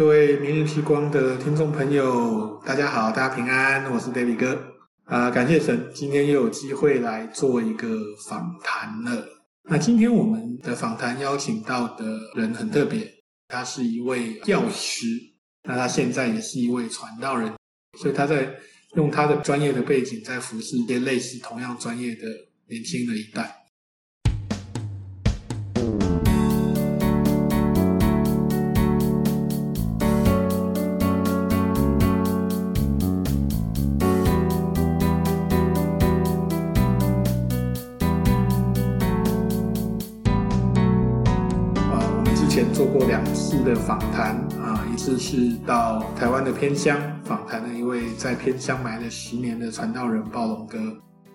各位明日之光的听众朋友，大家好，大家平安，我是 David 哥啊、感谢神，今天又有机会来做一个访谈了。那今天我们的访谈邀请到的人很特别，他是一位药师，那他现在也是一位传道人，所以他在用他的专业的背景，在服侍一些类似同样专业的年轻的一代。次的访谈啊，一次是到台湾的偏乡访谈了一位在偏乡埋了十年的传道人暴龙哥。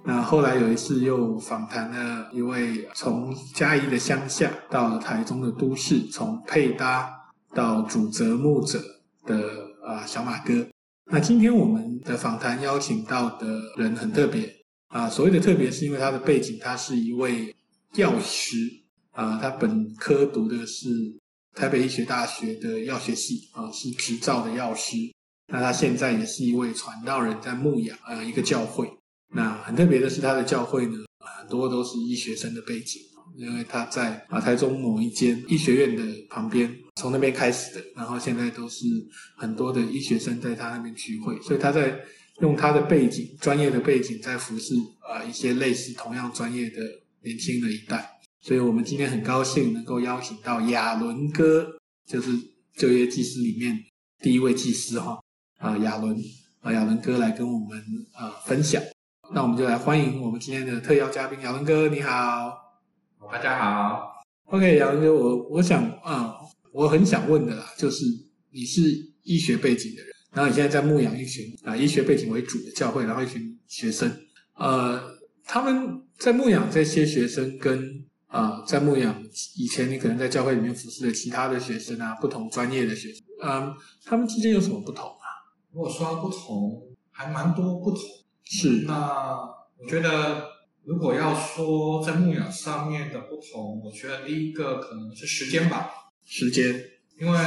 那后来有一次又访谈了一位从嘉义的乡下到台中的都市，从配搭到主责牧者的啊小马哥。那今天我们的访谈邀请到的人很特别啊，所谓的特别是因为他的背景，他是一位药师啊，他本科读的是。台北医学大学的药学系啊，是执照的药师。那他现在也是一位传道人，在牧养啊一个教会。那很特别的是，他的教会呢，很多都是医学生的背景，因为他在啊台中某一间医学院的旁边，从那边开始的，然后现在都是很多的医学生在他那边聚会，所以他在用他的背景、专业的背景，在服侍啊一些类似同样专业的年轻的一代。所以我们今天很高兴能够邀请到亚伦哥，就是旧约祭司里面第一位祭司哈啊亚伦啊亚伦哥来跟我们啊分享。那我们就来欢迎我们今天的特邀嘉宾亚伦哥，你好，大家好。OK，亚伦哥，我我想啊，我很想问的啦，就是你是医学背景的人，然后你现在在牧养一群啊医学背景为主的教会，然后一群学生，呃，他们在牧养这些学生跟啊，在牧养以前，你可能在教会里面服侍的其他的学生啊，不同专业的学生，嗯，他们之间有什么不同啊？如果说不同，还蛮多不同。是。那我觉得，如果要说在牧养上面的不同，我觉得第一个可能是时间吧。时间，因为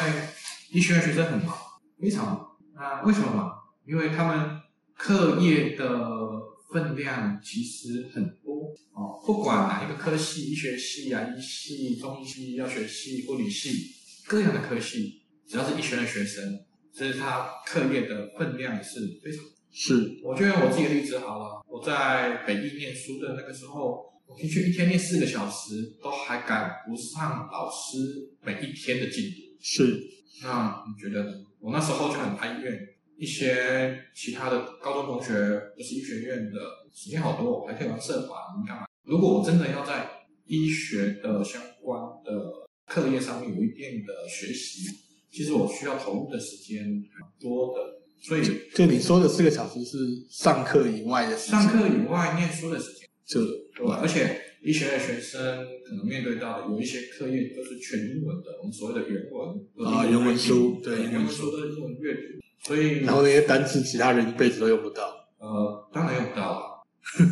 医学院学生很忙，非常忙。那为什么忙？因为他们课业的分量其实很多哦，不管哪一个科系，医学系啊、医系、中医系、药学系、护理系，各样的科系，只要是医学院的学生，所以他课业的分量是非常。是，我就用我自己的例子好了，我在北医念书的那个时候，我平均一天念四个小时，都还赶不上老师每一天的进度。是，那你觉得呢？我那时候就很哀怨。一些其他的高中同学不是医学院的，时间好多，我还可以玩社团，你干嘛？如果我真的要在医学的相关的课业上面有一定的学习，其实我需要投入的时间很多的。所以，就你说的四个小时是上课以外的时间，上课以外念书的时间。这对，而且医学院学生可能面对到的有一些课业都是全英文的，我们所谓的原文啊，原文书，对，原文书的英文阅读。所以，然后那些单词，其他人一辈子都用不到。呃，当然用不到了，呃、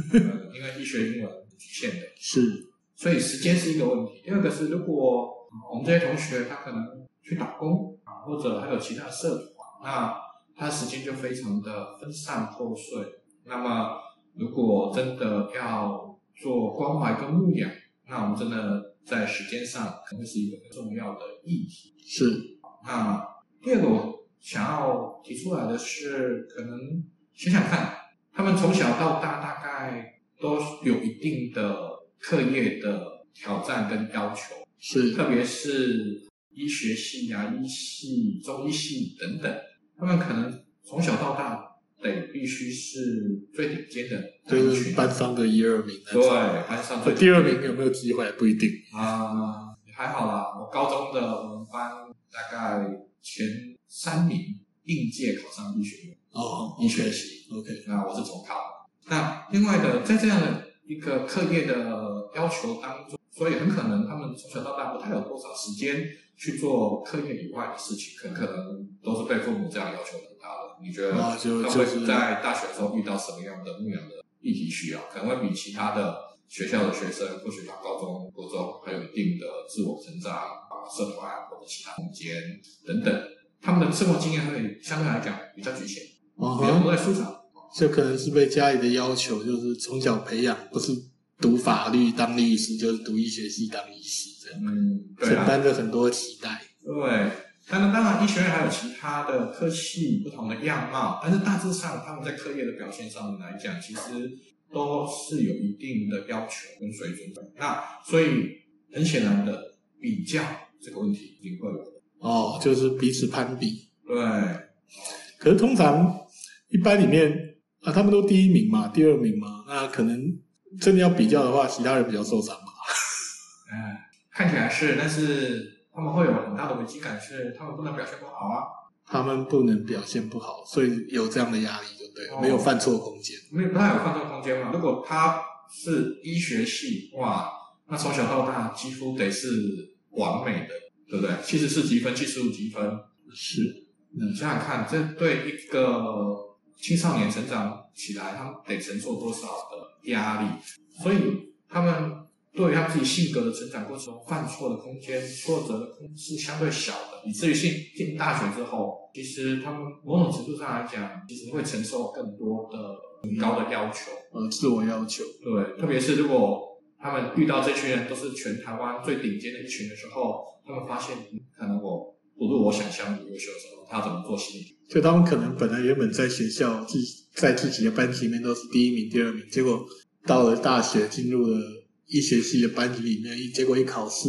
因为医学英文局限的。是，所以时间是一个问题。第二个是，如果我们这些同学他可能去打工啊，或者还有其他社团，那他时间就非常的分散破碎。那么，如果真的要做关怀跟牧养，那我们真的在时间上可能是一个很重要的议题。是。那第二个。想要提出来的是，可能想想看，他们从小到大大概都有一定的课业的挑战跟要求，是，特别是医学系啊、医系、中医系等等，他们可能从小到大得必须是最顶尖的，就是班上的一二名。对，班上最第二名有没有机会不一定啊、呃，还好啦。我高中的我们班大概前。三名应届考上医学院哦，医学系，OK，那我是重考。那另外的，在这样的一个课业的要求当中，所以很可能他们从小到大不太有多少时间去做课业以外的事情，可可能都是被父母这样要求很大的。你觉得他会在大学的时候遇到什么样的牧养的议题需要？可能会比其他的学校的学生，或许他高中、国中还有一定的自我成长啊、社团或者其他空间等等。他们的生活经验会相对来讲比较局限，哦、比较多在书上。这可能是被家里的要求，就是从小培养，不是读法律当律师，就是读医学系当医师这样。嗯，对、啊。承担着很多期待。对，但是当然，医学院还有其他的科系不同的样貌，但是大致上他们在课业的表现上面来讲，其实都是有一定的要求跟水准的。那所以很显然的，比较这个问题一定会有的。哦，就是彼此攀比。对。可是通常一般里面。啊，他们都第一名嘛，第二名嘛，那可能真的要比较的话，其他人比较受伤吧。嗯，看起来是，但是他们会有很大的危机感，是他们不能表现不好啊。他们不能表现不好，所以有这样的压力，就对，哦、没有犯错空间。没有，不太有犯错空间嘛。如果他是医学系，哇，那从小到大几乎得是完美的，对不对？七十四积分，七十五积分，是。你想想看，这对一个。青少年成长起来，他们得承受多少的压力？所以他们对于他们自己性格的成长过程中，犯错的空间、挫折的空间是相对小的。以至于进进大学之后，其实他们某种程度上来讲，其实会承受更多的很高的要求，呃，自我要求。对，特别是如果他们遇到这群人都是全台湾最顶尖的一群的时候，他们发现，可能我不如我想象的优秀的时候，他怎么做心理？就他们可能本来原本在学校自己在自己的班级里面都是第一名、第二名，结果到了大学进入了医学系的班级里面，一结果一考试，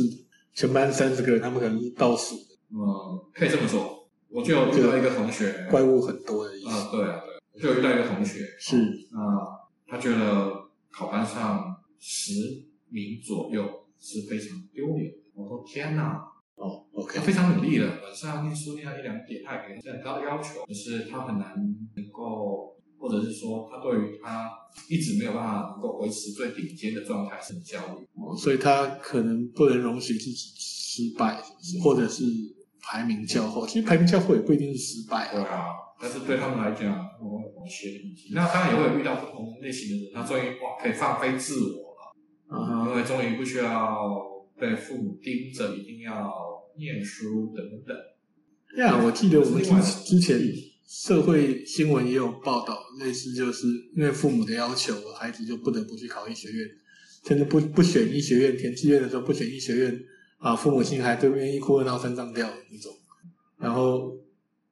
全班三十个人，他们可能是倒数。嗯，可以这么说。我就有遇到一个同学，怪物很多的意思。啊，对啊，对，我就有遇到一个同学，是啊，他觉得考班上十名左右是非常丢脸的。我说天哪！哦，OK，他非常努力了，晚上念书念到一两点，他也给很高的要求，就是他很难能够，或者是说他对于他一直没有办法能够维持最顶尖的状态是很焦虑，哦，所以他可能不能容许自己失败，是或者是排名较后。其实排名较后也不一定是失败，对啊，但是对他们来讲，他们会有某些的问题。那当然也会有遇到不同类型的人，他终于哇可以放飞自我了，啊、uh，huh. 因为终于不需要。被父母盯着，一定要念书等等。呀，我记得我们之之前社会新闻也有报道，类似就是因为父母的要求，孩子就不得不去考医学院，甚至不不选医学院，填志愿的时候不选医学院啊，父母亲还都愿意哭二闹三上吊的那种。然后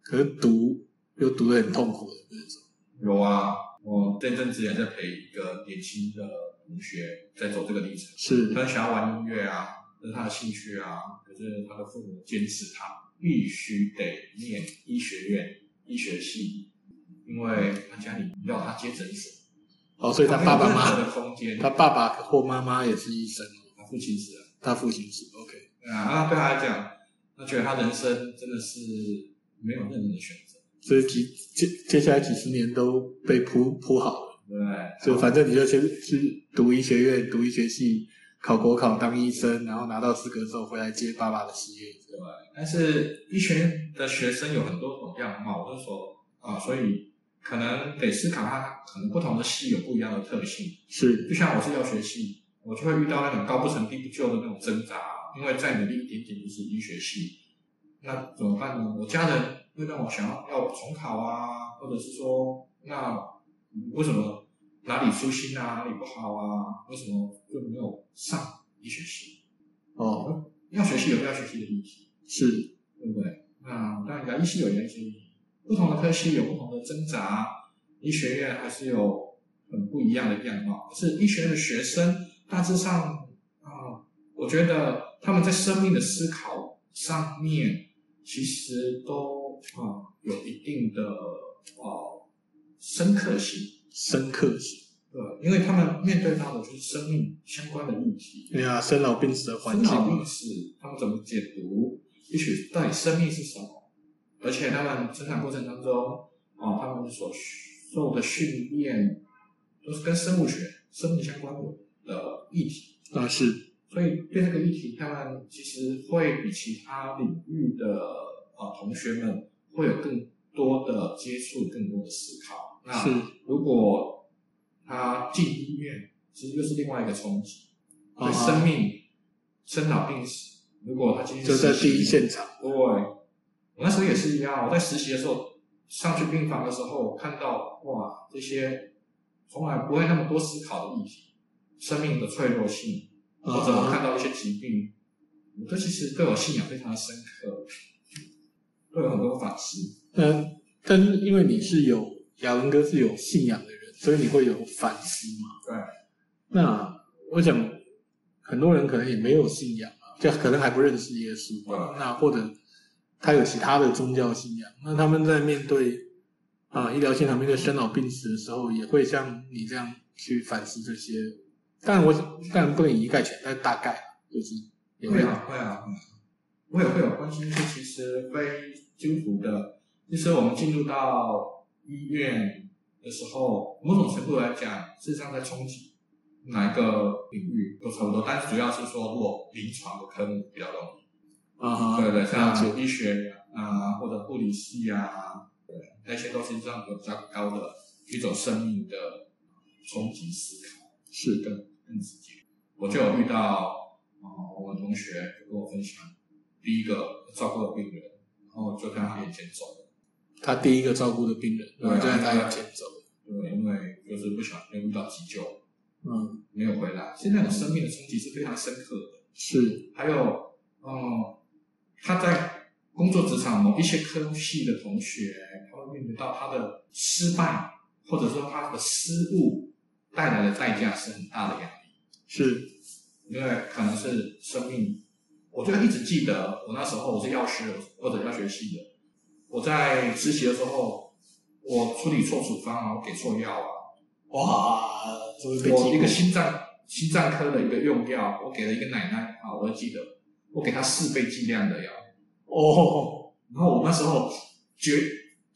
可是读又读得很痛苦的那种。有啊，我这阵子也在陪一个年轻的。同学在走这个历程，是他想要玩音乐啊，这是他的兴趣啊。可是他的父母坚持他必须得念医学院、医学系，因为他家里要他接诊所。哦，所以他爸爸妈妈的空间，他爸爸或妈妈也是医生，他父亲是，他父亲是。OK，啊，那对他来讲，他觉得他人生真的是没有任何的选择，所以几接接下来几十年都被铺铺好了。对，就反正你就先去读医学院，读医学系，考国考当医生，然后拿到资格之后回来接爸爸的事业。对，但是医学院的学生有很多种样貌，我就说啊，所以可能得思考他可能不同的系有不一样的特性。是，就像我是药学系，我就会遇到那种高不成低不就的那种挣扎，因为再努力一点点就是医学系，那怎么办呢？我家人会让我想要要重考啊，或者是说那。为什么哪里粗心啊，哪里不好啊？为什么就没有上医学系？哦，要学习有要学习的议题，是，对不对？那当然，医系有医系，不同的科系有不同的挣扎，医学院还是有很不一样的样貌。可是医学院的学生大致上啊，我觉得他们在生命的思考上面，其实都啊有一定的啊。深刻性，深刻性，对，因为他们面对到的就是生命相关的议题。对啊，生老病死的环境。生老病死，他们怎么解读？也许到底生命是什么？而且他们成长过程当中，啊，他们所受的训练都是跟生物学、生命相关的议题。啊，是。所以对这个议题，他们其实会比其他领域的啊同学们会有更多的接触，更多的思考。那如果他进医院，其实又是另外一个冲击，对生命、生老病死。如果他今天就在第一现场，对，我那时候也是一样，我在实习的时候上去病房的时候，看到哇，这些从来不会那么多思考的议题，生命的脆弱性，或者我看到一些疾病，我这其实对我信仰非常的深刻，会有很多反思。嗯，但是因为你是有亚文哥是有信仰的人，所以你会有反思嘛？对。那我想很多人可能也没有信仰啊，就可能还不认识耶稣。对。那或者。他有其他的宗教信仰，那他们在面对啊医疗现场面对生老病死的时候，也会像你这样去反思这些。但我但不能以一概全，但大概就是也会啊会啊，我也会有关心一些其实非基督徒的。其实我们进入到医院的时候，某种程度来讲，事实上在冲击哪一个领域都差不多，但是主要是说，如果临床的科目比较容易。啊，对对，像医学啊，或者护理系啊，对，那些都是这样有比较高的一种生命的冲击思考，是更更直接。我就有遇到啊，我们同学跟我分享，第一个照顾的病人，然后就在他眼前走了。他第一个照顾的病人，对，就在他眼前走。对，因为就是不小心遇到急救，嗯，没有回来。现在那种生命的冲击是非常深刻的。是，还有，嗯。他在工作职场某一些科系的同学，他会面临到他的失败，或者说他的失误带来的代价是很大的压力。是，因为可能是生命。我就一直记得，我那时候我是药师或者药学系的，我在实习的时候，我处理错处方啊，我给错药啊，哇！我一个心脏心脏科的一个用药，我给了一个奶奶啊，我记得。我给她四倍剂量的药，哦，然后我那时候觉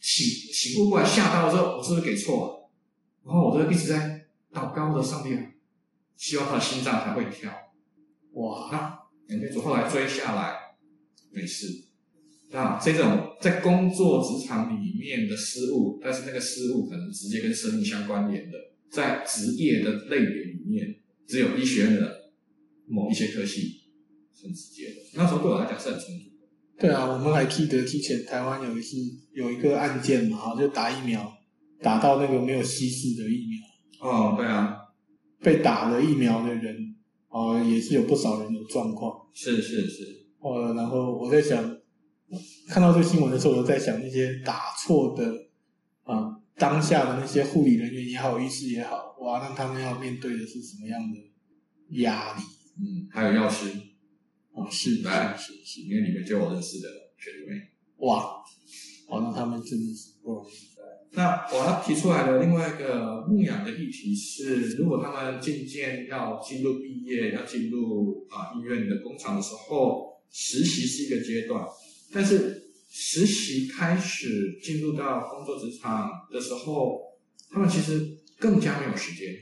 醒醒悟过来，吓到的时候，我是不是给错了？然后我就一直在祷告的上面，希望他的心脏才会跳。哇，那眼泪主后来追下来，没事。那这种在工作职场里面的失误，但是那个失误可能直接跟生命相关联的，在职业的类别里面，只有医学院的某一些科系。很直接的，那时候对我来讲是很冲突的。对啊，我们还记得之前台湾有一次有一个案件嘛，就打疫苗，打到那个没有稀释的疫苗。哦，对啊，被打了疫苗的人，哦，也是有不少人有状况。是是是。哦，然后我在想，看到这个新闻的时候，我在想那些打错的啊，当下的那些护理人员也好，医师也好，哇，那他们要面对的是什么样的压力？嗯，还有药师。哦，是，来是是，因为里面就有认识的学弟妹，哇，好，那他们真的是不容易。那我要提出来的另外一个牧养的议题是，如果他们渐渐要进入毕业，要进入啊医院的工厂的时候，实习是一个阶段，但是实习开始进入到工作职场的时候，他们其实更加没有时间，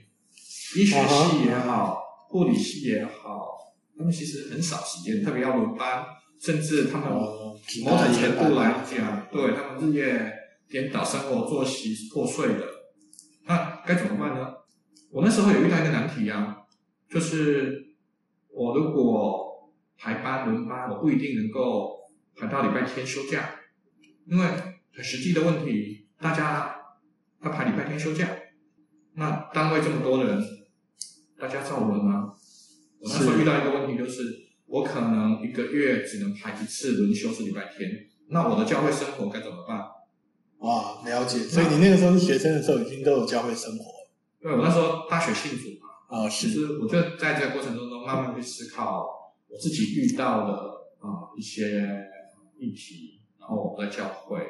医学系也好，护理系也好。他们其实很少时间，特别要轮班，甚至他们某种程度来讲，对他们日夜颠倒，生活作息破碎的，那该怎么办呢？我那时候也遇到一个难题啊，就是我如果排班轮班，我不一定能够排到礼拜天休假，因为很实际的问题，大家要排礼拜天休假，那单位这么多人，大家照轮吗？我那时候遇到一个问题，就是我可能一个月只能排一次轮休是礼拜天，那我的教会生活该怎么办？哇，了解。所以你那个时候是学生的时候，已经都有教会生活。对，我那时候大学信主嘛，啊、哦，是。其实我就在这个过程中中慢慢去思考我自己遇到的啊一些议题，然后我们在教会，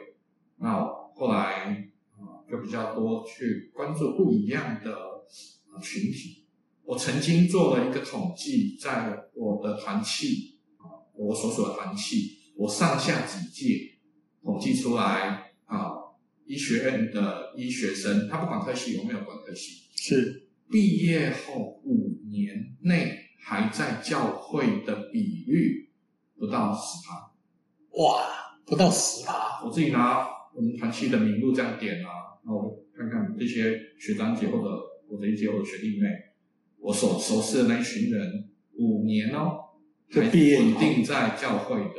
那后来啊就比较多去关注不一样的群体。我曾经做了一个统计，在我的团契啊，我所属的团契，我上下几届统计出来啊，医学院的医学生，他不管科系，有没有管科系，是。毕业后五年内还在教会的比率不到十趴，哇，不到十趴！我自己拿我们团契的名录这样点啊，然后看看这些学长姐或者我的一些我的学弟妹。我所熟悉的那一群人，五年哦，就毕业稳定在教会的，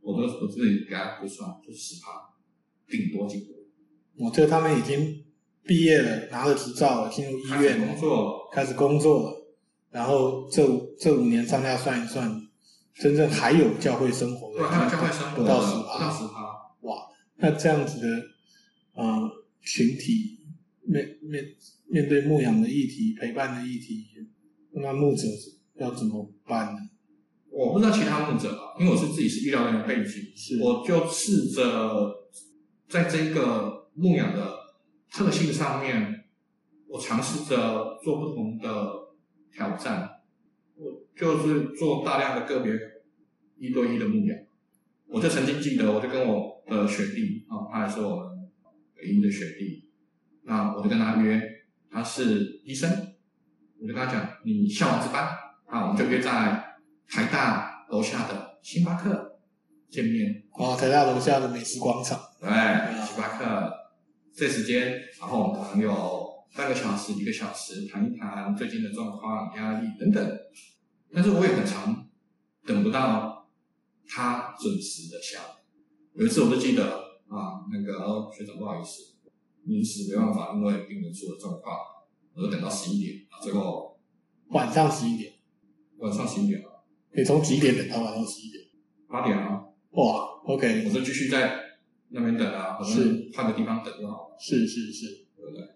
我都我自己给他估算，就是十趴，顶多几个。我觉得他们已经毕业了，拿了执照了，进入医院工作，开始工作了。然后这这五年上下算一算，真正还有教会生活的，对，还有教会生活不到十趴，不到十趴。哇，那这样子的，呃，群体面面面对牧养的议题、陪伴的议题，那牧者要怎么办呢？我不知道其他牧者啊，因为我是自己是医疗人员背景，是我就试着在这个牧养的特性上面，我尝试着做不同的挑战。我就是做大量的个别一对一的牧养。我就曾经记得，我就跟我的学弟啊，他也是我们北医的学弟，那我就跟他约，他是医生，我就跟他讲，你下完值班，啊，我们就约在。台大楼下的星巴克见面哦，台大楼下的美食广场。对，星巴克这时间，然后我们可能有半个小时、一个小时谈一谈最近的状况、压力等等。但是我也很常等不到他准时的下来。有一次我就记得啊，那个、哦、学长不好意思，临时没办法，因为病人出了状况，我就等到十一点，最后晚上十一点，晚上十一点了。你从几点等到晚上十一点？八点啊！哇，OK，我就继续在那边等啊，是换个地方等就好了。是是是，对不对？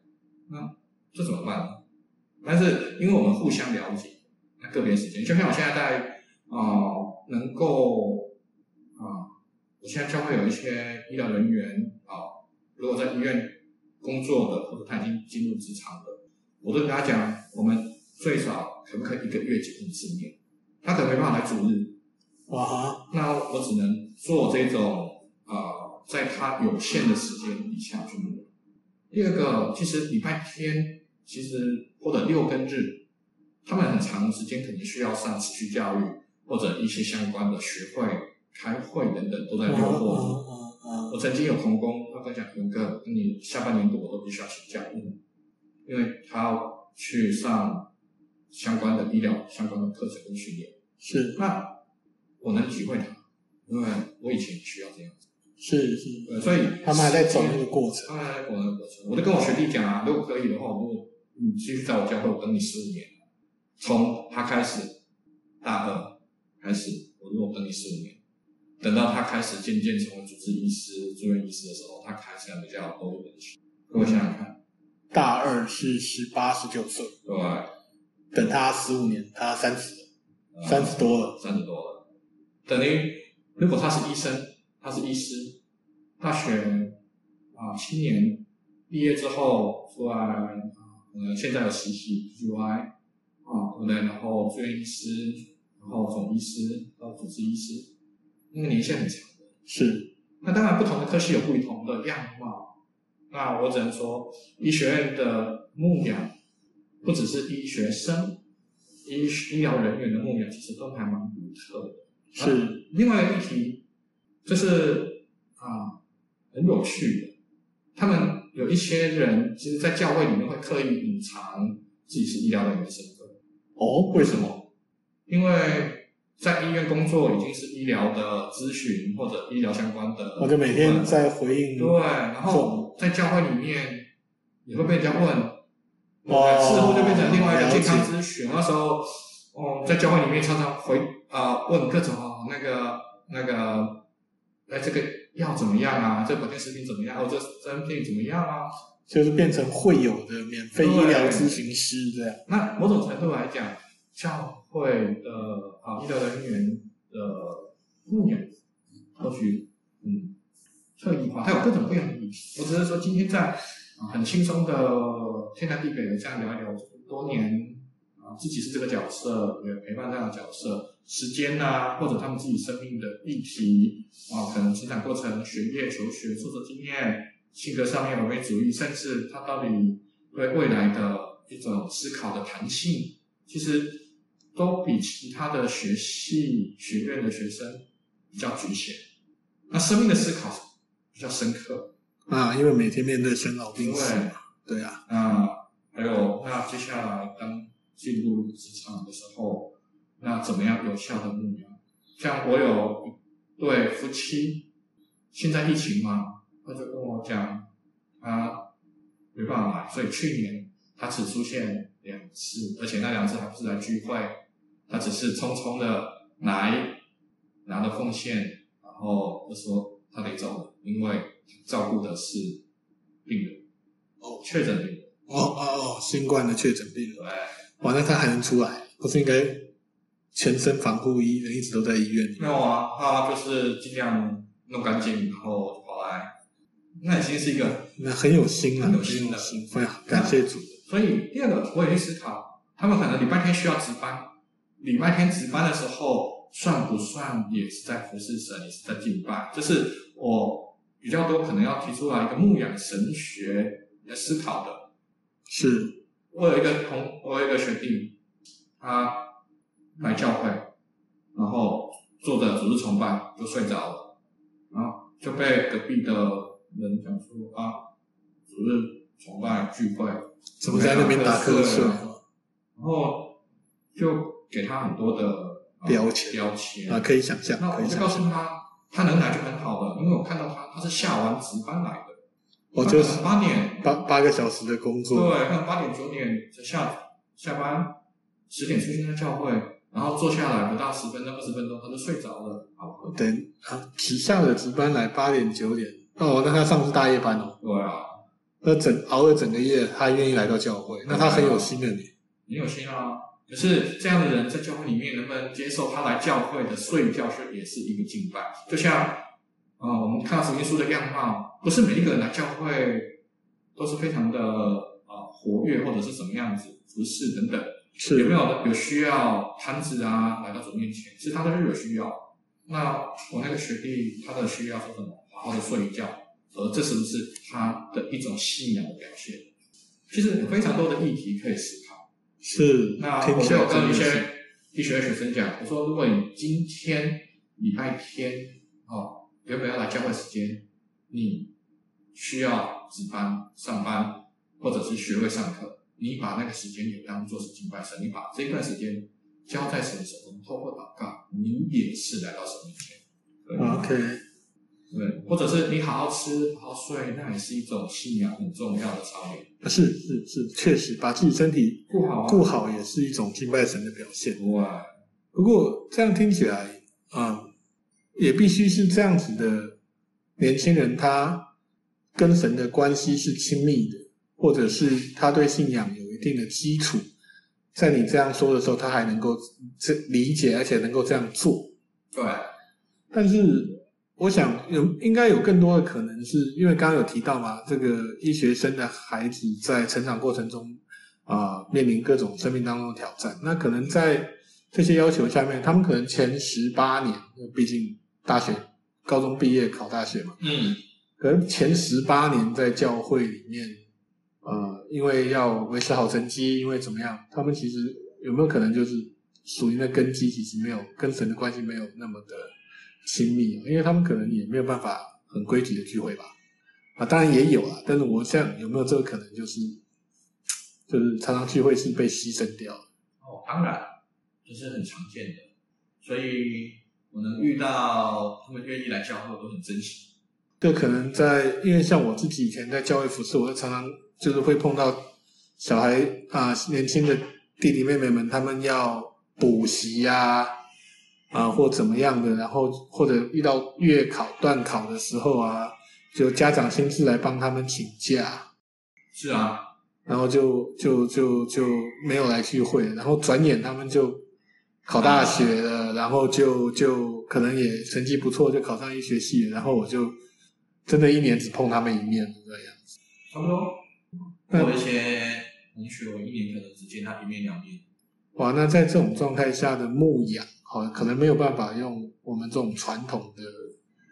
那这怎么办呢？但是因为我们互相了解，那个别时间，就像我现在在啊、能够啊、我现在教会有一些医疗人员啊、如果在医院工作的，或者他已经进入职场的，我都跟他讲，我们最少可不可以一个月见一次面？他可能没办法来主日，哇！那我只能做这种啊、在他有限的时间底下去弄。第二个，其实礼拜天，其实或者六跟日，他们很长时间可能需要上持续教育或者一些相关的学会、开会等等，都在六或日。嗯嗯嗯、我曾经有同工，他分享一个，跟你下半年度我都必须要请假，因为他要去上。相关的医疗相关的课程跟训练是，那我能体会他，因为我以前需要这样子。是是，呃，所以他们还在走那个过程，他们还在走那个过程。我就跟我学弟讲啊，如果可以的话，如果你继续在我教会，我等你十五年，从他开始大二开始，我如果等你十五年，等到他开始渐渐成为主治医师、住院医师的时候，他开始比较多一点。各位想想看，大二是十八、十九岁，对。等他十五年，他三十，三十多了，三十多了。等于如果他是医生，他是医师，大学啊七年毕业之后出来啊，呃现在有实习 UI 啊，对不对？然后住院医师，然后总医师到主治医师，那个年限很长的。是。那当然，不同的科系有不同的样貌。那我只能说，医学院的牧养。不只是医学生、医医疗人员的牧养，其实都还蛮独特的。是、啊、另外一个议题，就是啊，很有趣的。他们有一些人，其实，在教会里面会刻意隐藏自己是医疗人员的身份。哦，为什么？因为在医院工作已经是医疗的咨询或者医疗相关的，我就每天在回应。对，然后在教会里面，也会被人家问。哦，似乎就变成另外一个健康咨询。那时候，哦，在教会里面常常回啊、呃、问各种那个那个，哎，这个药怎么样啊？这保健食品怎么样？或者产品怎么样啊？就是变成会有的免费医疗咨询师这样。那某种程度来讲，教会的啊医疗人员的牧养，或许嗯特异化，它有各种各样的意思。我只是说今天在。很轻松的天南地北的这样聊一聊，多年啊，自己是这个角色，也陪伴这样的角色，时间呐、啊，或者他们自己生命的议题啊，可能成长过程、学业、求学、挫折经验、性格上面完美主义，甚至他到底对未来的一种思考的弹性，其实都比其他的学系学院的学生比较局限。那生命的思考比较深刻。啊，因为每天面对生老病死嘛，对，对啊。那还有，那接下来当进入职场的时候，那怎么样有效的目标？像我有对夫妻，现在疫情嘛，他就跟我讲，他没办法来，所以去年他只出现两次，而且那两次还不是来聚会，他只是匆匆的来拿了奉献，然后就说他得走了，因为照顾的是病人，哦，确诊病人，哦哦哦，新冠的确诊病人，对，哇，那他还能出来，不是应该全身防护衣，人一直都在医院里？没有啊，他就是尽量弄干净，然后那已经是一个，那很有心啊，很有心的，非常感谢主。所以第二个，我也去思考，他们可能礼拜天需要值班，礼拜天值班的时候，算不算也是在服侍神，也是在敬拜？就是我比较多可能要提出来一个牧养神学来思考的。是，我有一个同，我有一个学弟，他来教会，然后做着主日崇拜就睡着了，然后就被隔壁的人讲说啊，主日崇拜聚会怎么在那边打瞌睡？然后就给他很多的标签标签啊，可以想象。那我就告诉他，他能来就很好了，因为我看到他他是下完值班来的。我就是八点八八个小时的工作，对，可能八点九点就下下班，十点出现在教会，然后坐下来不到十分钟二十分钟他就睡着了。好，等啊，旗下的值班来八点九点，哦，那他上的是大夜班哦。对啊，那整熬了整个夜，他愿意来到教会，那他很有心的你。很有心啊，可是这样的人在教会里面能不能接受他来教会的睡觉是也是一个敬拜，就像。啊、哦，我们看到福音书的样貌，不是每一个人来教会都是非常的啊活跃，或者是什么样子服饰等等。是有没有有需要摊子啊来到主面前？其实他都是有需要。那我那个学弟他的需要是什么？好好的睡一觉，而这是不是他的一种信仰的表现？其实有非常多的议题可以思考。是。那我就有跟一些医学的学生讲，我说如果你今天礼拜天哦。原本要来教会时间？你需要值班、上班，或者是学会上课。你把那个时间也当做是敬拜神，你把这段时间交在神的手中，透过祷告，你也是来到神面前。OK，对，或者是你好好吃、好好睡，那也是一种信仰很重要的操练。是是是，确实把自己身体顾好、顾好也是一种敬拜神的表现。哇，不过这样听起来，啊、嗯。也必须是这样子的年轻人，他跟神的关系是亲密的，或者是他对信仰有一定的基础，在你这样说的时候，他还能够这理解，而且能够这样做。对。但是我想有应该有更多的可能是，因为刚刚有提到嘛，这个医学生的孩子在成长过程中啊，面临各种生命当中的挑战，那可能在这些要求下面，他们可能前十八年，毕竟。大学、高中毕业考大学嘛，嗯，可能前十八年在教会里面，呃，因为要维持好成绩，因为怎么样，他们其实有没有可能就是属于那根基，其实没有跟神的关系没有那么的亲密，因为他们可能也没有办法很规矩的聚会吧，啊，当然也有啊，但是我想有没有这个可能，就是就是常常聚会是被牺牲掉的。哦，当然，这是很常见的，所以。我能遇到他们愿意来教会，我都很珍惜。这可能在，因为像我自己以前在教会服侍，我就常常就是会碰到小孩啊，年轻的弟弟妹妹们，他们要补习呀，啊，或怎么样的，然后或者遇到月考、段考的时候啊，就家长亲自来帮他们请假。是啊，然后就就就就没有来聚会，然后转眼他们就。考大学了，然后就就可能也成绩不错，就考上医学系。然后我就真的一年只碰他们一面，这样子。差不多。我一些同学，我一年可能只见他一面两面。哇，那在这种状态下的牧养，好，可能没有办法用我们这种传统的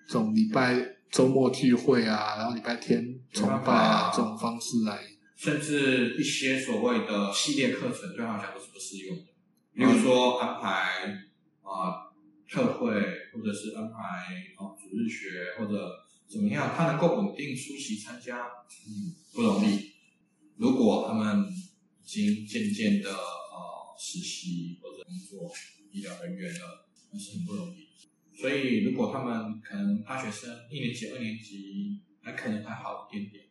这种礼拜周末聚会啊，然后礼拜天崇拜啊这种方式来。甚至一些所谓的系列课程，对他来讲都是不适用的。比如说安排啊特会，或者是安排啊主日学，或者怎么样，他能够稳定出席参加，嗯，不容易。如果他们已经渐渐的呃实习或者工作医疗人员了，那是很不容易。所以如果他们可能大学生一年级、二年级还可能还好一点点，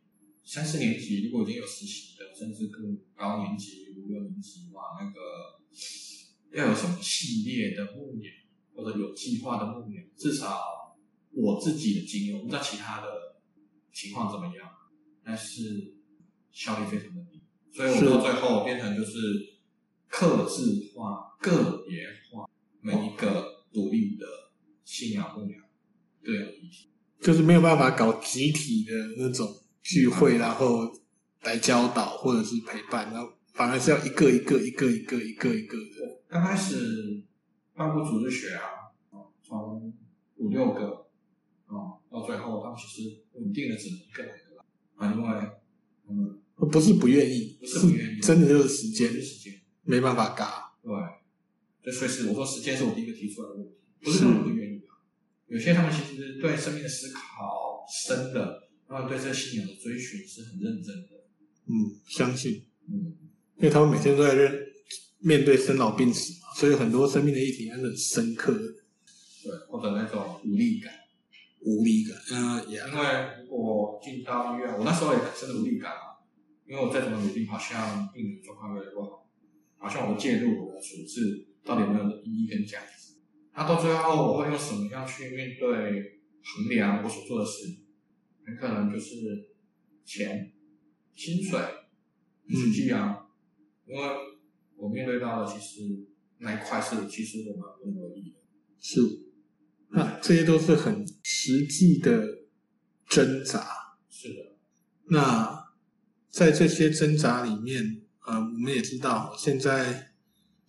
三四年级如果已经有实习的，甚至更高年级五六年级哇，那个要有什么系列的牧养或者有计划的目标，至少我自己的经验，我不知道其他的情况怎么样，但是效率非常的低，所以我到最后变成就是客制化、个别化每一个独立的。信仰牧养，对啊，就是没有办法搞集体的那种聚会，然后来教导或者是陪伴，然后反而是要一个一个一个一个一个一个的。刚开始办过组织学啊，从五六个，哦，到最后他们其实稳定的只能一个两个啊，因为嗯，不是不愿意，不是不愿意，真的就是时间，时间没办法嘎。对，所以是我说时间是我第一个提出来的问题，不是他们不愿意。有些他们其实对生命的思考深的，他们对这个信仰的追寻是很认真的。嗯，相信。嗯，因为他们每天都在认面对生老病死嘛，所以很多生命的议题还是很深刻的。对，或者那种无力感，无力感。嗯，也因为如果进到医院，我那时候也很深的无力感啊，因为我再怎么努力，好像病人状况越来越不好，好像我的介入我的处置到底有没有意义跟价值？那到最后，我会用什么样去面对衡量我所做的事？很可能就是钱、薪水、实际啊，嗯、因为我面对到的其实那一块是其实我们不容易的。是，那这些都是很实际的挣扎。是的。那在这些挣扎里面，呃，我们也知道，现在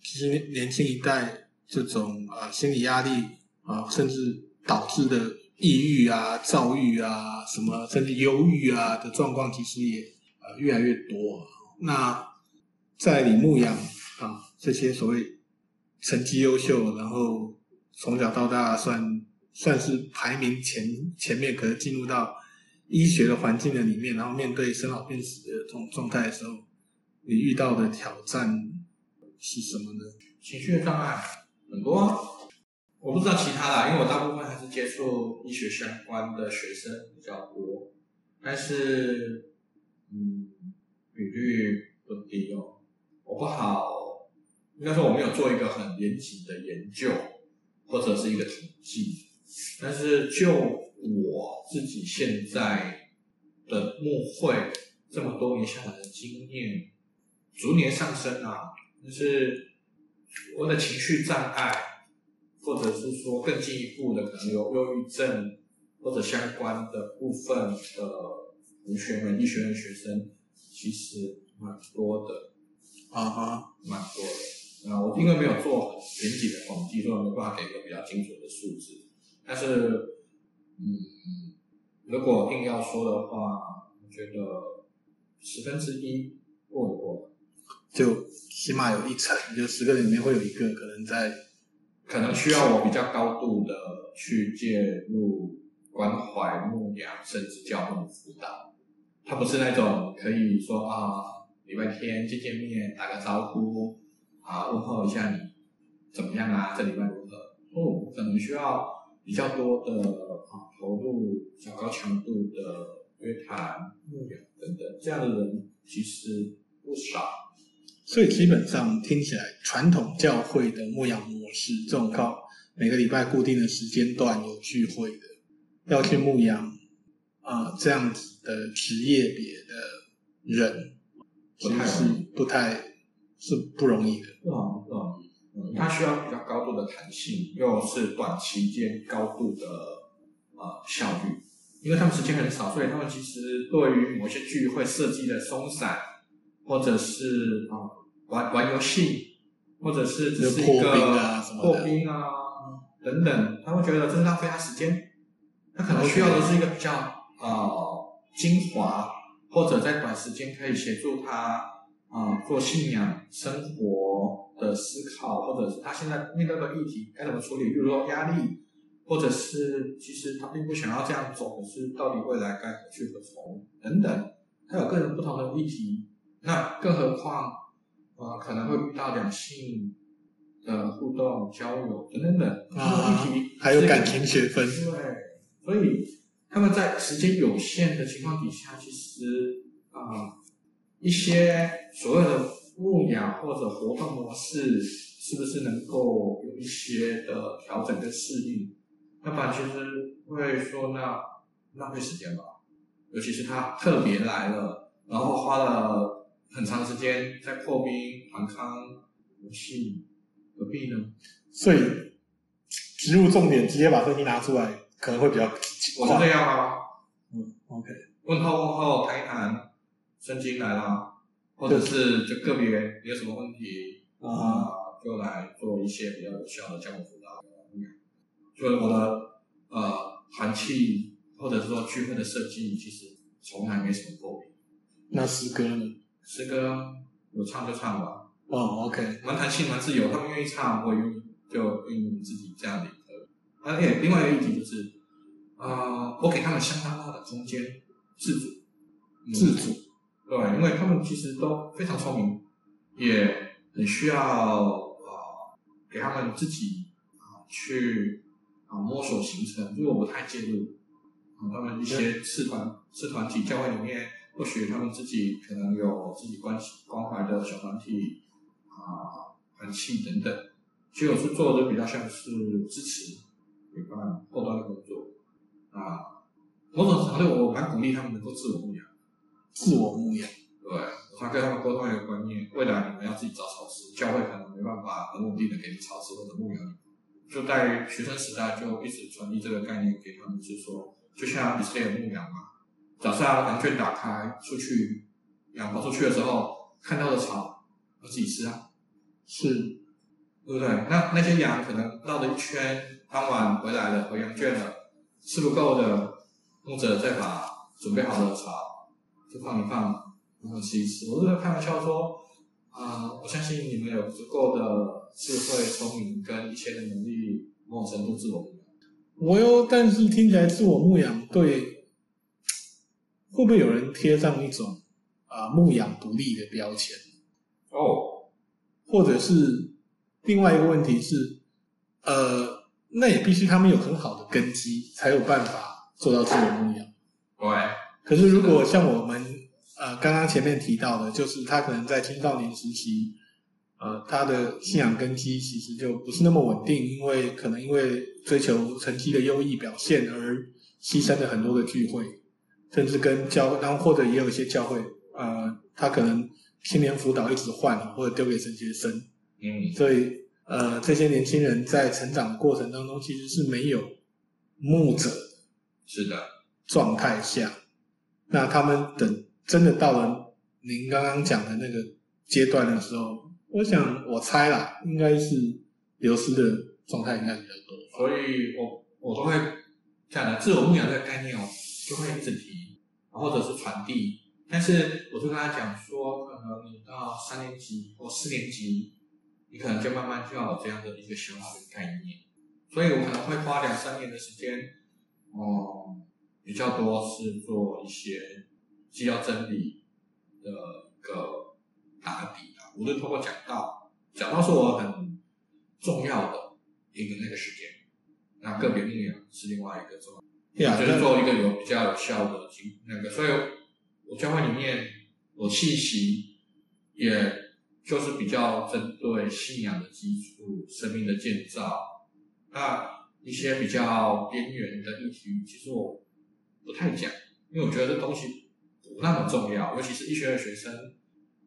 其实年轻一代。这种啊心理压力啊，甚至导致的抑郁啊、躁郁啊、什么甚至忧郁啊的状况，其实也呃越来越多。那在李牧阳啊这些所谓成绩优秀，然后从小到大算算是排名前前面，可能进入到医学的环境的里面，然后面对生老病死的这种状态的时候，你遇到的挑战是什么呢？情绪的障碍。很多，我不知道其他的，因为我大部分还是接触医学相关的学生比较多，但是，嗯，比率不低哦。我不好，应该说我没有做一个很严谨的研究，或者是一个统计，但是就我自己现在的幕会这么多年下来的经验，逐年上升啊，就是。我的情绪障碍，或者是说更进一步的，可能有忧郁症或者相关的部分的同学们、医学院学生，其实蛮多的，啊哈，蛮多的。啊，我因为没有做严谨的统计，所以没办法给一个比较精准的数字。但是，嗯，如果硬要说的话，我觉得十分之一过一过。就起码有一层，就十个人里面会有一个可能在，可能需要我比较高度的去介入关怀、牧养，甚至教牧辅导。他不是那种可以说啊，礼拜天见见面、打个招呼啊，问候一下你怎么样啊，这礼拜如何？哦，可能需要比较多的啊投入，较高强度的约谈、牧养等等，这样的人其实不少。所以基本上听起来，传统教会的牧养模式，这种靠每个礼拜固定的时间段有聚会的，要去牧养啊、这样子的职业别的人，其实是不太是不容易的。不容易，不容易。嗯，它需要比较高度的弹性，又是短期间高度的呃效率，因为他们时间很少，所以他们其实对于某些聚会设计的松散，或者是啊。呃玩玩游戏，或者是只是一个破冰啊，破冰啊等等，他会觉得这是浪费他时间。他可能需要的是一个比较呃精华，或者在短时间可以协助他啊、呃、做信仰生活的思考，或者是他现在面对的议题该怎么处理，比如说压力，或者是其实他并不想要这样走，可是到底未来该何去何从等等，他有个人不同的议题，那更何况。呃，可能会遇到两性的的互动、交友等等等啊，还有感情学分。对，所以他们在时间有限的情况底下，其实啊，一些所谓的牧养或者活动模式，是不是能够有一些的调整跟适应？要不然其实会说那浪费时间吧。尤其是他特别来了，然后花了很长时间在破冰、团康、游戏，何必呢？所以植入重点，直接把分析拿出来，可能会比较。我是这样啊。嗯，OK。问候问候，谈一谈，圣经来了，或者是就个别有什么问题啊、呃，就来做一些比较有效的教育辅导。就是我的呃寒气。或者说聚会的设计，其实从来没什么破病。那诗歌呢？诗歌有唱就唱吧。哦，OK，蛮弹性，蛮自由。他们愿意唱，我愿意就愿意自己这样的。而且另外一个议题就是，呃，我给他们相当大的空间，自主，自主。对，因为他们其实都非常聪明，也很需要呃给他们自己啊、呃、去啊、呃、摸索行程，因为我不太介入。他们一些次团次团体教会里面，或许他们自己可能有自己关系关怀的小团体啊、团契等等，其实我是做的比较像是支持陪伴后端的工作啊。某种程度，我蛮鼓励他们能够自我牧养。自我牧养。对，我想跟他们沟通一个观念：未来你们要自己找草师，教会可能没办法很稳定的给你草师或者牧养你。就在学生时代就一直传递这个概念给他们，就是说。就像以色列牧羊嘛，早上羊圈打开，出去羊跑出去的时候，看到的草要自己吃啊，是，对不对？那那些羊可能绕了一圈，傍晚回来了，回羊圈了，吃不够的，牧者再把准备好的草就放一放，然后吃一吃。我是在开玩笑说，啊、呃，我相信你们有足够的智慧、聪明跟一些的能力，某种程度自我。我又，但是听起来自我牧养对，会不会有人贴上一种啊、呃、牧养不利的标签？哦，或者是另外一个问题是，呃，那也必须他们有很好的根基，才有办法做到自我牧养。对。可是如果像我们呃刚刚前面提到的，就是他可能在青少年时期。呃，他的信仰根基其实就不是那么稳定，因为可能因为追求成绩的优异表现而牺牲了很多的聚会，甚至跟教，然后或者也有一些教会，呃，他可能青年辅导一直换，或者丢给神学生，嗯，所以呃，这些年轻人在成长的过程当中其实是没有牧者，是的，状态下，那他们等真的到了您刚刚讲的那个阶段的时候。我想，我猜啦，应该是流失的状态应该比较多，所以我我都会讲的自我牧养这个概念哦，就会一直提，或者是传递。但是我就跟他讲说，可能你到三年级或四年级，你可能就慢慢就要有这样的一个想法的概念。所以我可能会花两三年的时间，哦、比较多是做一些基要真理的一个打底啊。无论通过讲道，讲道是我很重要的一个那个时间，那个别力量是另外一个重要，就是做一个有比较有效的经那个，所以我教会里面我信息，也就是比较针对信仰的基础、生命的建造，那一些比较边缘的议题，其实我不太讲，因为我觉得这东西不那么重要，尤其是医学的学生，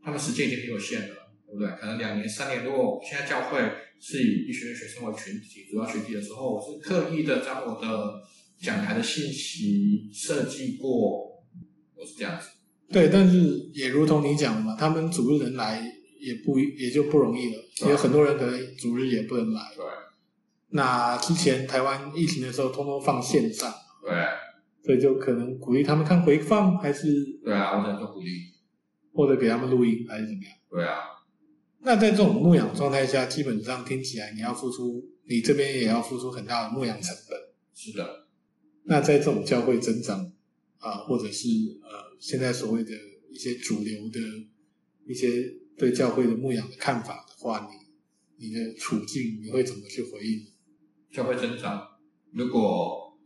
他们时间已经很有限了。对不对？可能两年、三年。如果现在教会是以医学院学生为群体、主要群体的时候，我是刻意的将我的讲台的信息设计过，我是这样子。对，但是也如同你讲的嘛，他们主日能来也不也就不容易了，也有很多人可能主日也不能来。对。那之前台湾疫情的时候，通通放线上。对。所以就可能鼓励他们看回放，还是？对啊，我想做鼓励，或者给他们录音，还是怎么样？对啊。那在这种牧养状态下，基本上听起来你要付出，你这边也要付出很大的牧养成本。是的。那在这种教会增长啊、呃，或者是呃，现在所谓的一些主流的一些对教会的牧养的看法的话，你你的处境，你会怎么去回应？教会增长，如果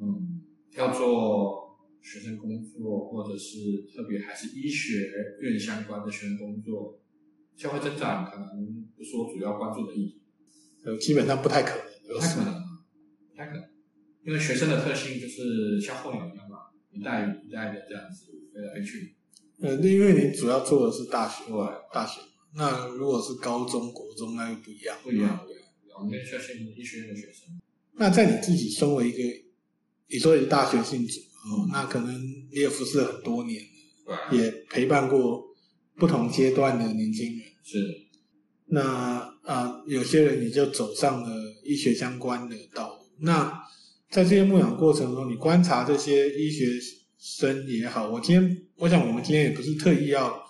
嗯要做学生工作，或者是特别还是医学院相关的学生工作，教会增长可能不是我主要关注的议题，呃，基本上不太可能，不太可能，不太可能，因为学生的特性就是像候鸟一样嘛，一代一代的这样子飞来飞去。呃，那因为你主要做的是大学，对，大学。那如果是高中国中，那又不一样，不一样，不一样。我们需要先医学院的学生。那在你自己身为一个，你说你是大学性质哦，那可能你也服侍很多年，对，也陪伴过不同阶段的年轻人。是。那啊、呃，有些人你就走上了医学相关的道路。那在这些牧养过程中，你观察这些医学生也好，我今天。我想，我们今天也不是特意要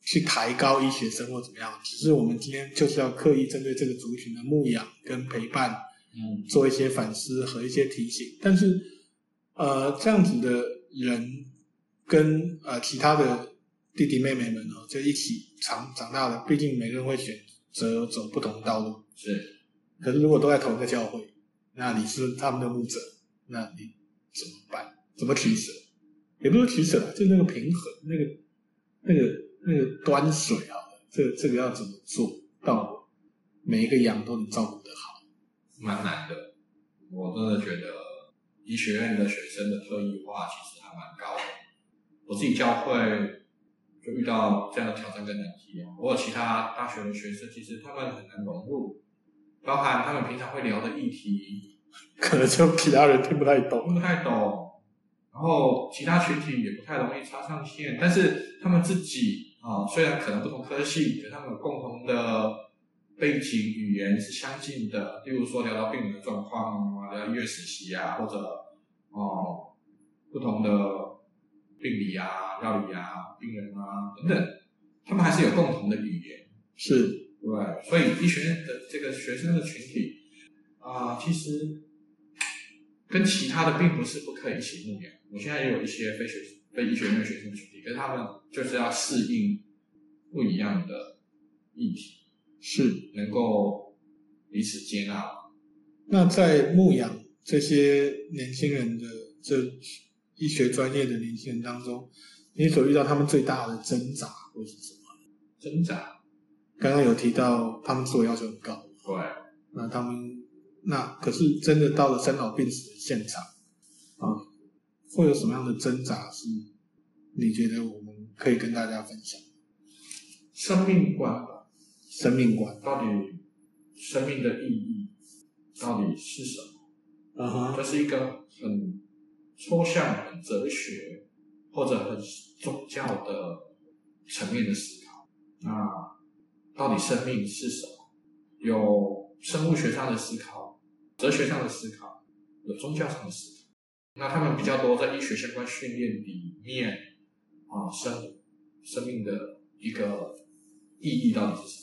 去抬高医学生或怎么样，只是我们今天就是要刻意针对这个族群的牧养跟陪伴，嗯，做一些反思和一些提醒。但是，呃，这样子的人跟呃其他的弟弟妹妹们哦，就一起长长大的，毕竟每个人会选择走不同的道路。是，可是如果都在同一个教会，那你是他们的牧者，那你怎么办？怎么取舍？也不是取舍，就那个平衡，那个、那个、那个端水啊，这、这个要怎么做到每一个羊都能照顾得好？蛮难的。我真的觉得医学院的学生的特异化其实还蛮高的。我自己教会就遇到这样的挑战跟难题啊。我有其他大学的学生，其实他们很难融入，包含他们平常会聊的议题，可能就其他人听不太懂，听不太懂。然后其他群体也不太容易插上线，但是他们自己啊，虽然可能不同科系，可他们有共同的背景语言是相近的。例如说聊到病人的状况啊，聊医院实习啊，或者哦不同的病理啊、药理啊、病人啊等等，他们还是有共同的语言。是，对，所以医学院的这个学生的群体啊，其实跟其他的并不是不可以一起牧养。我现在也有一些非学非医学院的学生群体，跟他们就是要适应不一样的议题，是能够彼此接纳。那在牧养这些年轻人的这医学专业的年轻人当中，你所遇到他们最大的挣扎会是什么？挣扎？刚刚有提到他们自我要求很高，对。那他们那可是真的到了生老病死的现场啊。会有什么样的挣扎是你觉得我们可以跟大家分享？生命观吧，生命观到底生命的意义到底是什么？嗯哼，这是一个很抽象、很哲学或者很宗教的层面的思考。那到底生命是什么？有生物学上的思考，哲学上的思考，有宗教上的思考。那他们比较多在医学相关训练里面啊，生生命的一个意义到底是什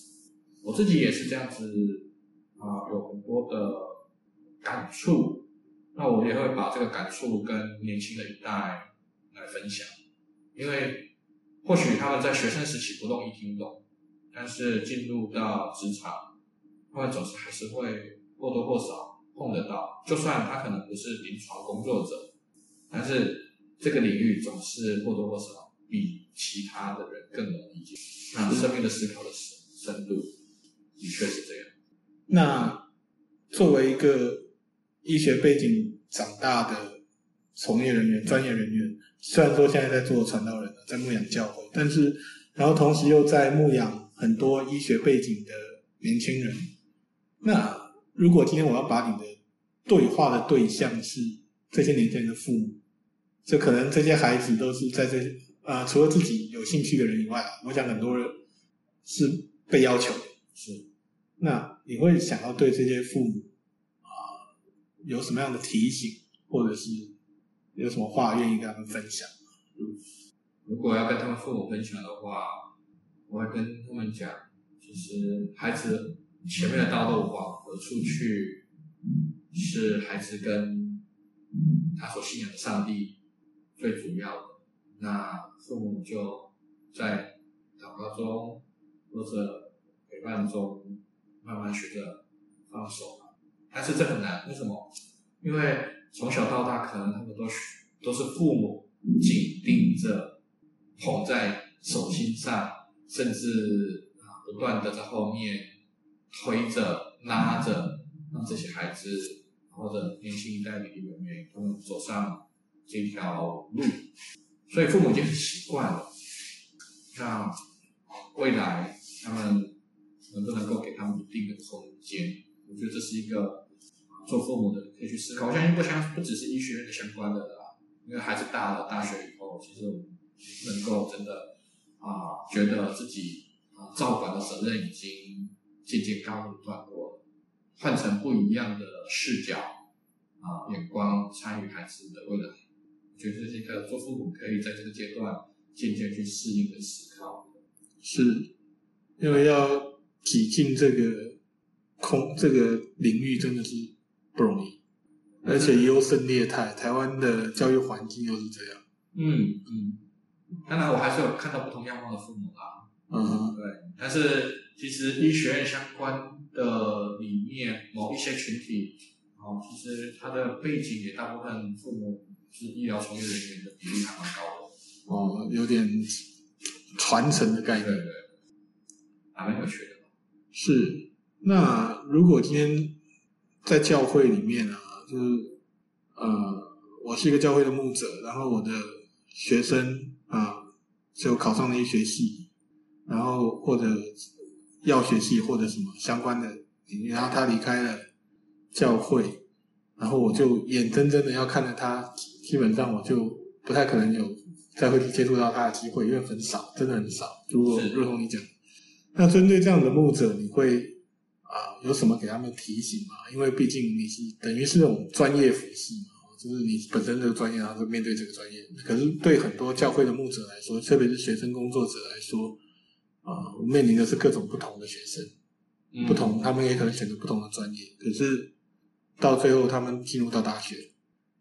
么？我自己也是这样子啊，有很多的感触。那我也会把这个感触跟年轻的一代来分享，因为或许他们在学生时期不容易听懂，但是进入到职场，他们总是还是会或多或少。碰得到，就算他可能不是临床工作者，但是这个领域总是或多或少比其他的人更容易理解。那生命的思考的深深度，的确是这样。那作为一个医学背景长大的从业人员、专业人员，虽然说现在在做传道人，在牧养教会，但是然后同时又在牧养很多医学背景的年轻人，那。如果今天我要把你的对话的对象是这些年轻人的父母，这可能这些孩子都是在这啊、呃，除了自己有兴趣的人以外，我想很多人是被要求的。是，那你会想要对这些父母啊、有什么样的提醒，或者是有什么话愿意跟他们分享？如果要跟他们父母分享的话，我会跟他们讲，其实孩子。前面的道路往何处去，是孩子跟他所信仰的上帝最主要的。那父母就在祷告中或者陪伴中，慢慢学着放手。但是这很难，为什么？因为从小到大，可能他们都都是父母紧盯着，捧在手心上，甚至啊不断的在后面推着、拉着，让这些孩子或者年轻一代的弟弟妹妹他们走上这条路，所以父母已经很习惯了。那未来他们能不能够给他们一定的空间？我觉得这是一个做父母的可以去思考。我相信不相不只是医学院的相关的啦，因为孩子大了，大学以后，其实我们能够真的啊，觉得自己啊照管的责任已经渐渐告一段落了，换成不一样的视角啊眼光参与孩子的未来，我觉得这是一个做父母可以在这个阶段渐渐去适应跟思考。是，因为要挤进这个空这个领域真的是不容易，而且优胜劣汰，台湾的教育环境又是这样。嗯嗯，当然我还是有看到不同样貌的父母啦。嗯，对。但是其实医学院相关的里面某一些群体，哦，其实他的背景也大部分父母是医疗从业人员的比例还蛮高的。哦，有点。传承的概念，对对，还蛮有趣的。是，那如果今天在教会里面啊，就是呃，我是一个教会的牧者，然后我的学生啊，就考上了医学系，然后或者药学系或者什么相关的领域，然后他离开了教会，然后我就眼睁睁的要看着他，基本上我就不太可能有。再会去接触到他的机会，因为很少，真的很少。如果如同你讲，那针对这样的牧者，你会啊、呃、有什么给他们提醒吗？因为毕竟你是等于是那种专业服饰嘛，就是你本身这个专业，然后就面对这个专业。可是对很多教会的牧者来说，特别是学生工作者来说，啊、呃，面临的是各种不同的学生，嗯、不同，他们也可能选择不同的专业。可是到最后，他们进入到大学。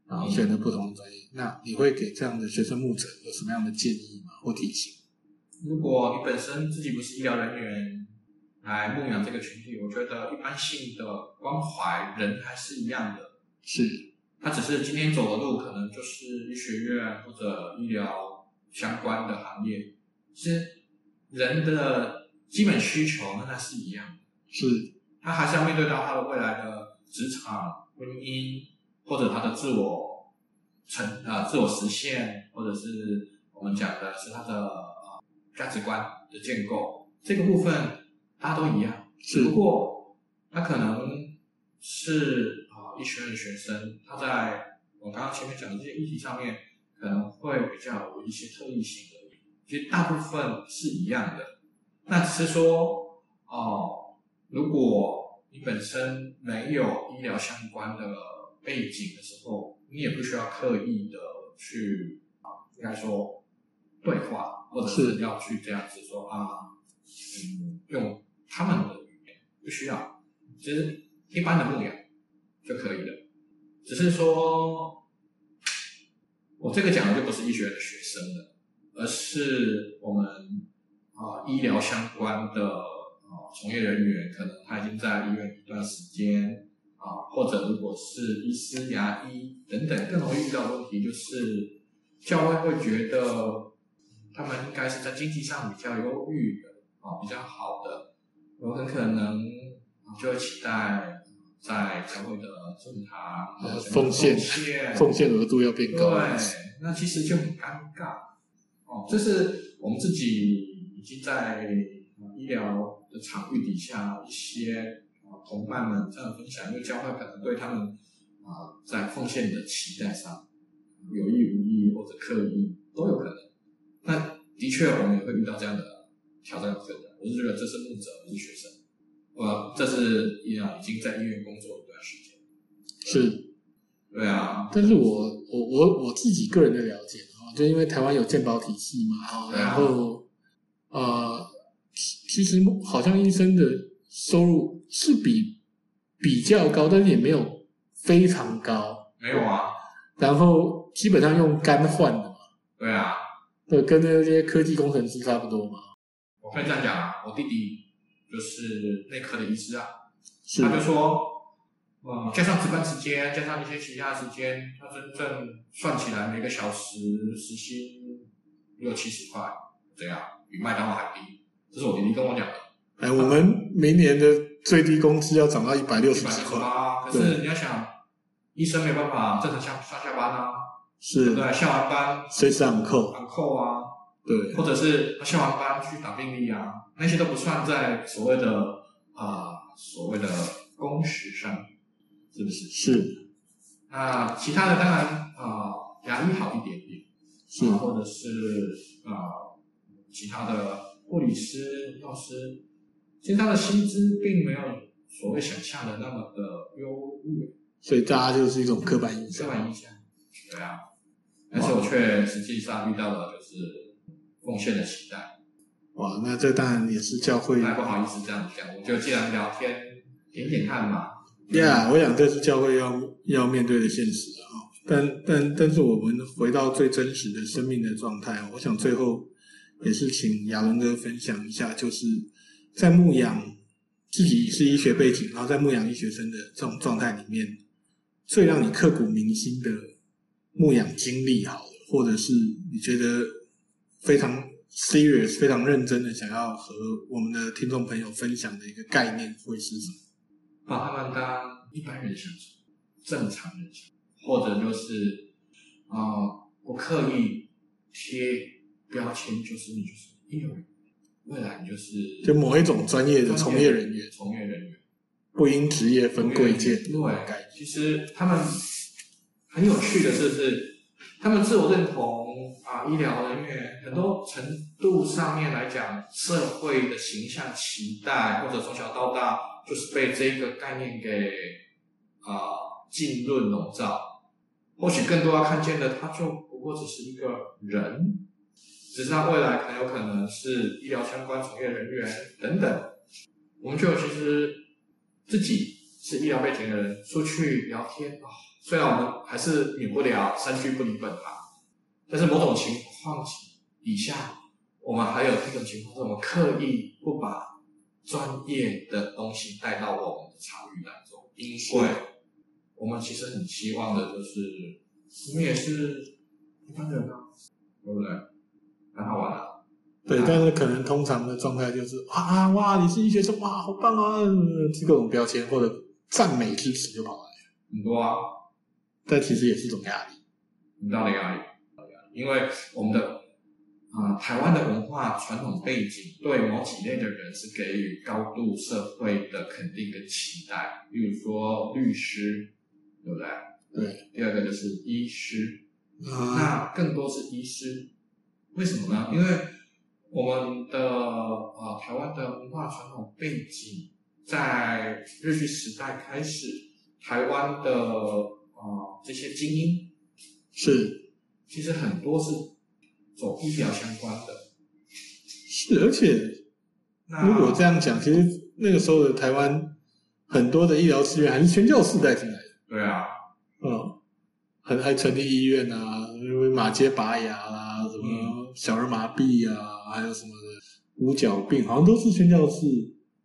然后选择不同的专业，嗯、那你会给这样的学生牧者有什么样的建议吗？或提醒？如果你本身自己不是医疗人员来牧养这个群体，我觉得一般性的关怀人还是一样的。是，他只是今天走的路可能就是医学院或者医疗相关的行业，其实人的基本需求那是一样的。是，他还是要面对到他的未来的职场、婚姻。或者他的自我成啊、呃、自我实现，或者是我们讲的是他的呃价值观的建构，这个部分大家都一样，只不过他可能是啊、呃、医学院的学生，他在我刚刚前面讲的这些议题上面可能会比较有一些特异性而已，其实大部分是一样的。那只是说哦、呃，如果你本身没有医疗相关的。背景的时候，你也不需要刻意的去啊，应该说对话，或者是要去这样子说啊，嗯，用他们的语言，不需要，其实一般的牧养就可以了。只是说，我这个讲的就不是医学院的学生了，而是我们啊医疗相关的啊从业人员，可能他已经在医院一段时间。啊，或者如果是医师、牙医等等，更容易遇到的问题就是，教会会觉得他们应该是在经济上比较优裕的，啊，比较好的，有很可能就会期待在教会的正堂奉献奉献额度要变高。对，那其实就很尴尬。哦，这是我们自己已经在医疗的场域底下一些。同伴们这样分享，因为教会可能对他们啊、呃，在奉献的期待上有意无意或者刻意都有可能。那的确，我们也会遇到这样的挑战和困难。我是觉得这是牧者，不是学生。我这是一样已经在医院工作一段时间。是，对啊。但是我我我我自己个人的了解啊，就因为台湾有健保体系嘛，啊、然后呃，其实好像医生的收入。是比比较高，但是也没有非常高。没有啊。然后基本上用肝换的嘛。对啊。对，跟那些科技工程师差不多嘛。我可以这样讲啊，我弟弟就是内科的医师啊，是他就说，呃，加上值班时间，加上一些其他时间，他真正算起来每个小时时薪六七十块，这样比麦当劳还低。这是我弟弟跟我讲的。哎，我们明年的最低工资要涨到一百六十几块。啊，可是你要想，医生没办法正常上上下班啊，是，对？下完班随时按扣，按扣啊，对，或者是他下完班去打病历啊，那些都不算在所谓的啊、呃、所谓的工时上，是不是？是。那其他的当然啊，牙、呃、医好一点点，是，或者是啊、呃、其他的护理师、药师，其实他的薪资并没有所谓想象的那么的优越。所以大家就是一种刻板印象。刻板印象，对啊。但是我却实际上遇到了就是奉献的期待。哇，那这当然也是教会。那不好意思这样讲，我就既然聊天，点点看嘛。呀、yeah, 嗯，我想这是教会要要面对的现实啊。但但但是我们回到最真实的生命的状态，我想最后也是请亚伦哥分享一下，就是在牧养自己是医学背景，然后在牧养医学生的这种状态里面。最让你刻骨铭心的牧养经历，好了，或者是你觉得非常 serious、非常认真的想要和我们的听众朋友分享的一个概念，会是什么？把他们当一般人相处，正常人相处，或者就是啊、呃，不刻意贴标签，就是你就是医疗人员，未来你就是就某一种专业的从业人员，从业人员。不因职业分贵贱。对，其实他们很有趣的是，是他们自我认同医疗人员很多程度上面来讲，社会的形象期待，或者从小到大就是被这个概念给啊浸润笼罩。或许更多要看见的，他就不过只是一个人，只是他未来很有可能是医疗相关从业人员等等。我们就其实。自己是医疗背景的人出去聊天啊、虽然我们还是免不了三句不离本啊，但是某种情况底下，我们还有一种情况是我们刻意不把专业的东西带到我们的场域当中，因为我们其实很希望的就是，我们也是一般人啊，对不对？很好玩啊。对，但是可能通常的状态就是啊哇，你是医学生哇，好棒啊，这各种标签或者赞美之词就跑来，很多啊。但其实也是一种压力，很大的压力，因为我们的啊、呃、台湾的文化传统背景对某几类的人是给予高度社会的肯定跟期待，例如说律师，对不对？对。第二个就是医师，嗯、那更多是医师，为什么呢？因为我们的呃台湾的文化传统背景，在日据时代开始，台湾的啊、呃、这些精英是，其实很多是走医疗相关的，是，而且如果这样讲，其实那个时候的台湾很多的医疗资源还是宣教士带进来的，对啊，嗯，很还成立医院啊，因为马街拔牙啊，什么小儿麻痹啊。嗯还有什么的五角病，好像都是宣教士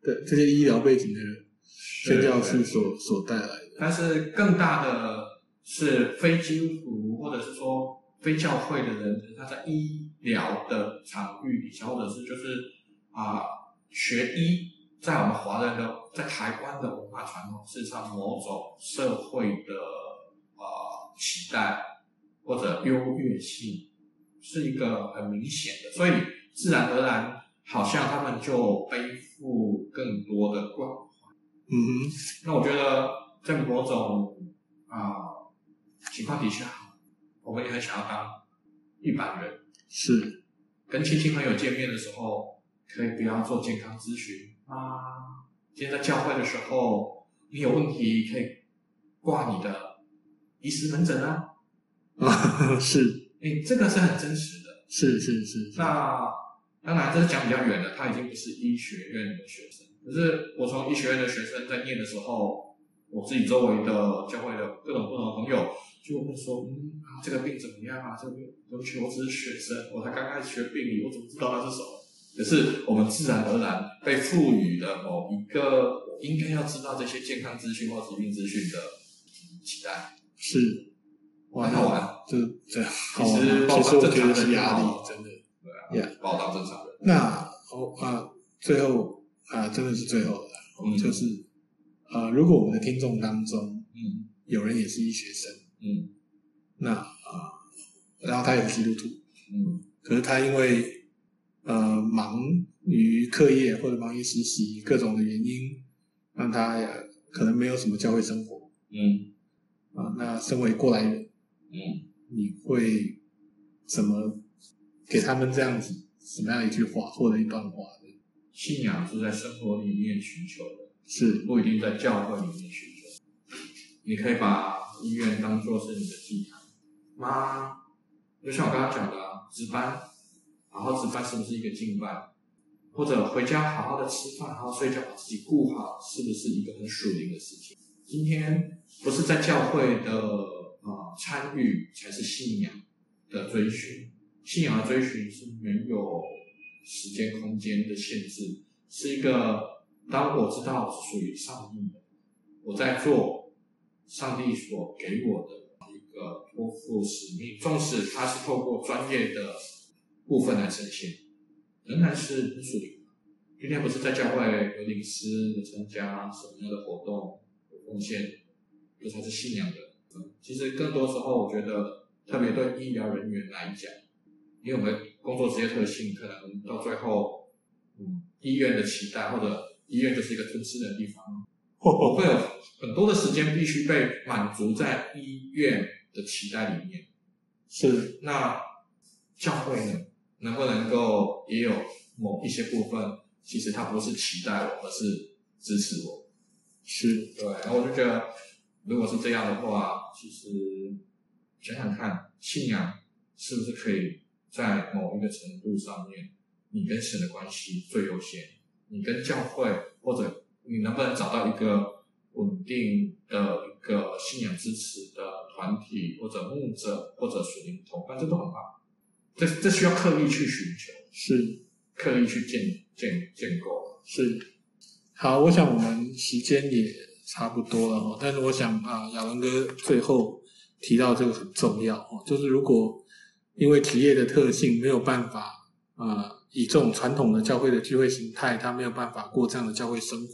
的这些医疗背景的宣教士所所带来的。但是更大的是非基督徒或者是说非教会的人，他在医疗的场域底下，或者是就是啊、呃、学医，在我们华人的在台湾的文化传统，事实上某种社会的啊、呃、期待或者优越性是一个很明显的，所以。自然而然，好像他们就背负更多的关怀。嗯哼，那我觉得在某种啊、呃、情况底下，我们也很想要当一般人。是，跟亲戚朋友见面的时候，可以不要做健康咨询啊。今天在教会的时候，你有问题可以挂你的医师门诊啊。啊，是，哎，这个是很真实的。是是是，是。那。当然，这是讲比较远的，他已经不是医学院的学生。可是我从医学院的学生在念的时候，我自己周围的教会的各种不同的朋友就会说：“嗯啊，这个病怎么样？啊？这个病，对不起，我只是学生，我才刚开始学病理，我怎么知道它是什么？”可是我们自然而然被赋予了某一个应该要知道这些健康资讯或疾病资讯的期待。是。很好玩，这这好玩。其实，其实我觉得是压力，真的。对啊，报道正常的。那哦啊，最后啊，真的是最后的，嗯、就是呃，如果我们的听众当中，嗯，有人也是医学生，嗯，那啊、呃，然后他也是基督徒，嗯，可是他因为呃忙于课业或者忙于实习各种的原因，让他可能没有什么教会生活，嗯，啊，那身为过来人。嗯，你会怎么给他们这样子什么样一句话或者一段话呢？信仰是在生活里面寻求的，是不一定在教会里面寻求。你可以把医院当做是你的祭坛吗？就像我刚刚讲的，值班，好好值班是不是一个敬拜？或者回家好好的吃饭，好好睡觉，把自己顾好，是不是一个很属灵的事情？今天不是在教会的。啊，参与才是信仰的追寻。信仰的追寻是没有时间空间的限制，是一个当我知道是属于上帝的，我在做上帝所给我的一个托付使命，纵使它是透过专业的部分来呈现，仍然是很属灵。今天不是在教会有领诗、有参加什么样的活动、有贡献，这才是信仰的。其实更多时候，我觉得，特别对医疗人员来讲，因为我们工作职业特性，可能到最后，嗯，医院的期待或者医院就是一个吞噬的地方，我会有很多的时间必须被满足在医院的期待里面。是，那教会呢，能不能够也有某一些部分，其实它不是期待我，而是支持我。是，对，然后我就觉得。如果是这样的话，其实想想看，信仰是不是可以在某一个程度上面，你跟神的关系最优先，你跟教会或者你能不能找到一个稳定的一个信仰支持的团体或者牧者或者属灵同伴，这都很棒。这这需要刻意去寻求，是刻意去建建建构，是。好，我想我们时间也。差不多了哦，但是我想啊，亚文哥最后提到这个很重要哦，就是如果因为职业的特性没有办法啊，以这种传统的教会的聚会形态，他没有办法过这样的教会生活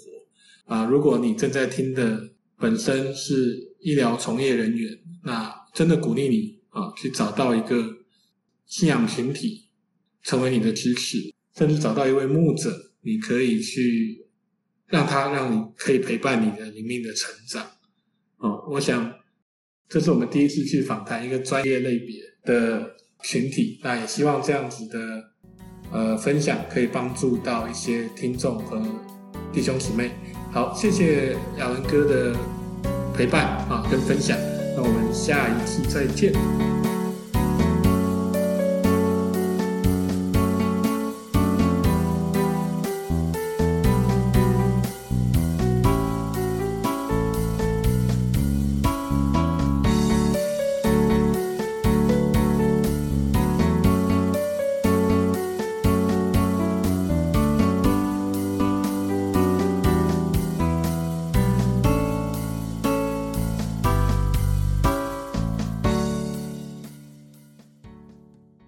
啊。如果你正在听的本身是医疗从业人员，那真的鼓励你啊，去找到一个信仰群体，成为你的支持，甚至找到一位牧者，你可以去。让他让你可以陪伴你的灵命的成长，哦，我想这是我们第一次去访谈一个专业类别的群体，那也希望这样子的呃分享可以帮助到一些听众和弟兄姊妹。好，谢谢亚文哥的陪伴啊跟分享，那我们下一次再见。